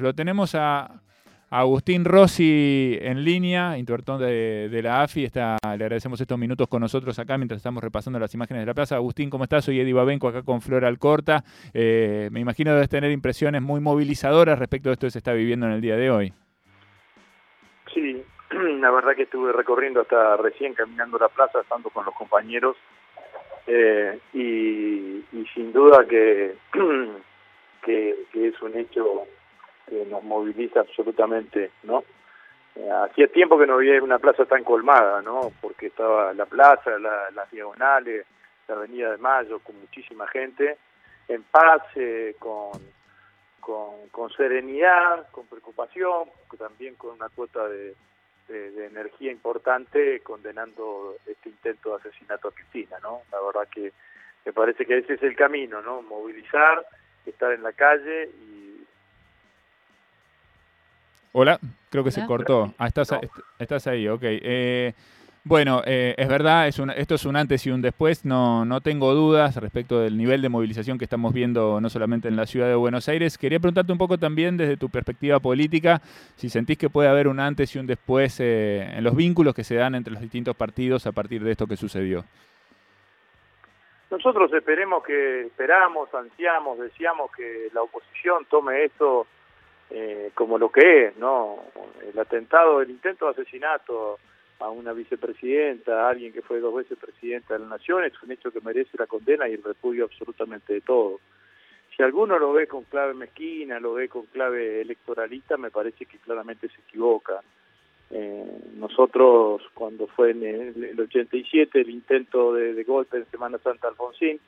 Lo tenemos a Agustín Rossi en línea, interventor de, la AFI. Está, le agradecemos estos minutos con nosotros acá mientras estamos repasando las imágenes de la plaza. Agustín, ¿cómo estás? Soy Eddie Babenco acá con Flor Alcorta. Eh, me imagino debes tener impresiones muy movilizadoras respecto a esto que se está viviendo en el día de hoy. Sí, la verdad que estuve recorriendo hasta recién caminando la plaza, estando con los compañeros. Eh, y, sin duda que, que es un hecho que nos moviliza absolutamente, ¿no? Eh, hacía tiempo que no había una plaza tan colmada, ¿no? Porque estaba la plaza, las diagonales, la Avenida de Mayo, con muchísima gente, en paz, eh, con, con, serenidad, con preocupación, también con una cuota de, de, energía importante, condenando este intento de asesinato a Cristina, ¿no? La verdad que me parece que ese es el camino, ¿no? Movilizar, estar en la calle y Hola, creo que se cortó. Ah, estás, estás ahí, ok. Eh, bueno, eh, es verdad, es esto es un antes y un después, no, no tengo dudas respecto del nivel de movilización que estamos viendo no solamente en la ciudad de Buenos Aires. Quería preguntarte un poco también desde tu perspectiva política, si sentís que puede haber un antes y un después eh, en los vínculos que se dan entre los distintos partidos a partir de esto que sucedió. Nosotros esperemos que, esperamos, ansiamos, deseamos que la oposición tome esto eh, como lo que es, ¿no? El atentado, el intento de asesinato a una vicepresidenta, a alguien que fue dos veces presidenta de la Nación, es un hecho que merece la condena y el repudio absolutamente de todo. Si alguno lo ve con clave mezquina, lo ve con clave electoralista, me parece que claramente se equivoca. Eh, nosotros, cuando fue en el, 87 el intento de, de golpe en Semana Santa Alfonsín,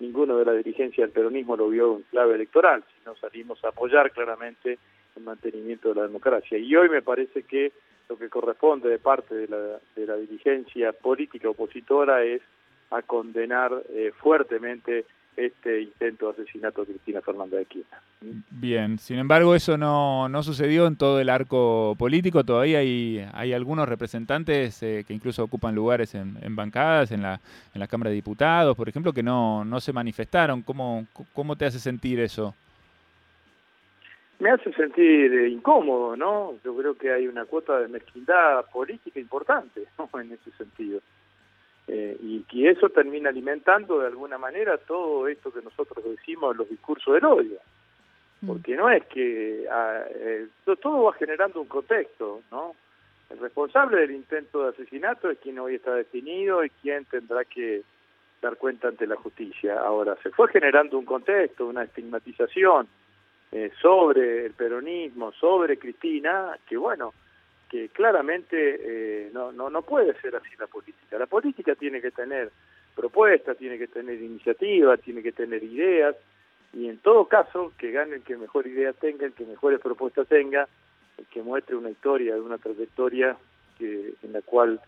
ninguno de la dirigencia del peronismo lo vio en clave electoral, sino salimos a apoyar claramente el mantenimiento de la democracia. Y hoy me parece que lo que corresponde de parte de la, de la dirigencia política opositora es a condenar eh, fuertemente este intento de asesinato de Cristina Fernández de Kirchner. Bien, sin embargo eso no, no sucedió en todo el arco político, todavía hay, hay algunos representantes eh, que incluso ocupan lugares en, en, bancadas, en la, en la Cámara de Diputados, por ejemplo, que no, no se manifestaron. ¿Cómo, ¿Cómo te hace sentir eso? Me hace sentir eh, incómodo, ¿no? Yo creo que hay una cuota de mezquindad política importante ¿no? en ese sentido. Eh, y que eso termina alimentando de alguna manera todo esto que nosotros decimos los discursos del odio. Mm. Porque no es que ah, eh, todo va generando un contexto, ¿no? El responsable del intento de asesinato es quien hoy está definido y quien tendrá que dar cuenta ante la justicia. Ahora, se fue generando un contexto, una estigmatización eh, sobre el peronismo, sobre Cristina, que bueno, que claramente eh, no, no, no puede ser así la política. La política tiene que tener propuestas, tiene que tener iniciativas, tiene que tener ideas, y en todo caso, que gane el que mejor idea tenga, el que mejores propuestas tenga, el que muestre una historia, una trayectoria que, en la cual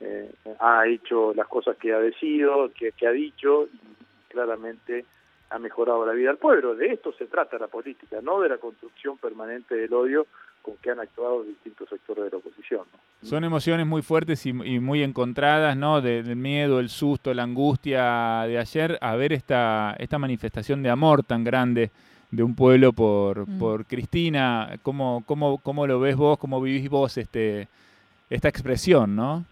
eh, ha hecho las cosas que ha decidido, que, que ha dicho, y claramente ha mejorado la vida del pueblo. De esto se trata la política, no de la construcción permanente del odio con que han actuado distintos sectores de la oposición. Son emociones muy fuertes y, muy encontradas, ¿no? del miedo, el susto, la angustia de ayer a ver esta, esta manifestación de amor tan grande de un pueblo por, mm. por Cristina. ¿Cómo, cómo, ¿Cómo lo ves vos? ¿Cómo vivís vos este, esta expresión, no?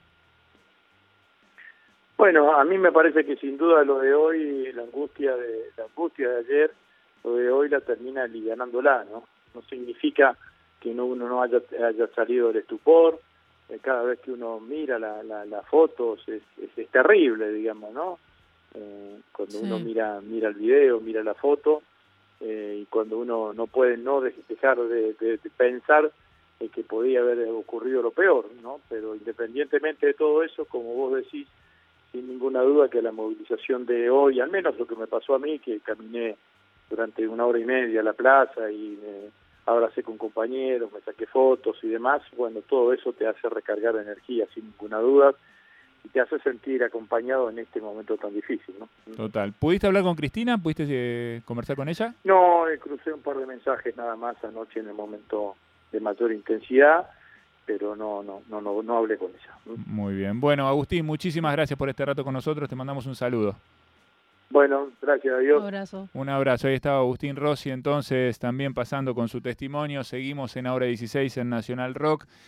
Bueno, a mí me parece que sin duda lo de hoy, la angustia de la angustia de ayer, lo de hoy la termina alivianándola, ¿no? No significa que no, uno no haya, haya salido del estupor, eh, cada vez que uno mira las la, fotos es, es, terrible, digamos, ¿no? Eh, cuando uno mira mira el video, mira la foto, eh, y cuando uno no puede no dejar de, de, de pensar que podía haber ocurrido lo peor, ¿no? Pero independientemente de todo eso, como vos decís, sin ninguna duda que la movilización de hoy, al menos lo que me pasó a mí, que caminé durante una hora y media a la plaza y me abracé con compañeros, me saqué fotos y demás, bueno, todo eso te hace recargar energía sin ninguna duda y te hace sentir acompañado en este momento tan difícil, ¿no? Total. ¿Pudiste hablar con Cristina? ¿Pudiste eh, conversar con ella? No, crucé un par de mensajes nada más anoche en el momento de mayor intensidad pero no, no, no, no, no hablé con ella. Muy bien. Bueno, Agustín, muchísimas gracias por este rato con nosotros. Te mandamos un saludo. Bueno, gracias a Dios. Un abrazo. Un abrazo. Ahí estaba Agustín Rossi, entonces también pasando con su testimonio. Seguimos en Ahora 16 en Nacional Rock.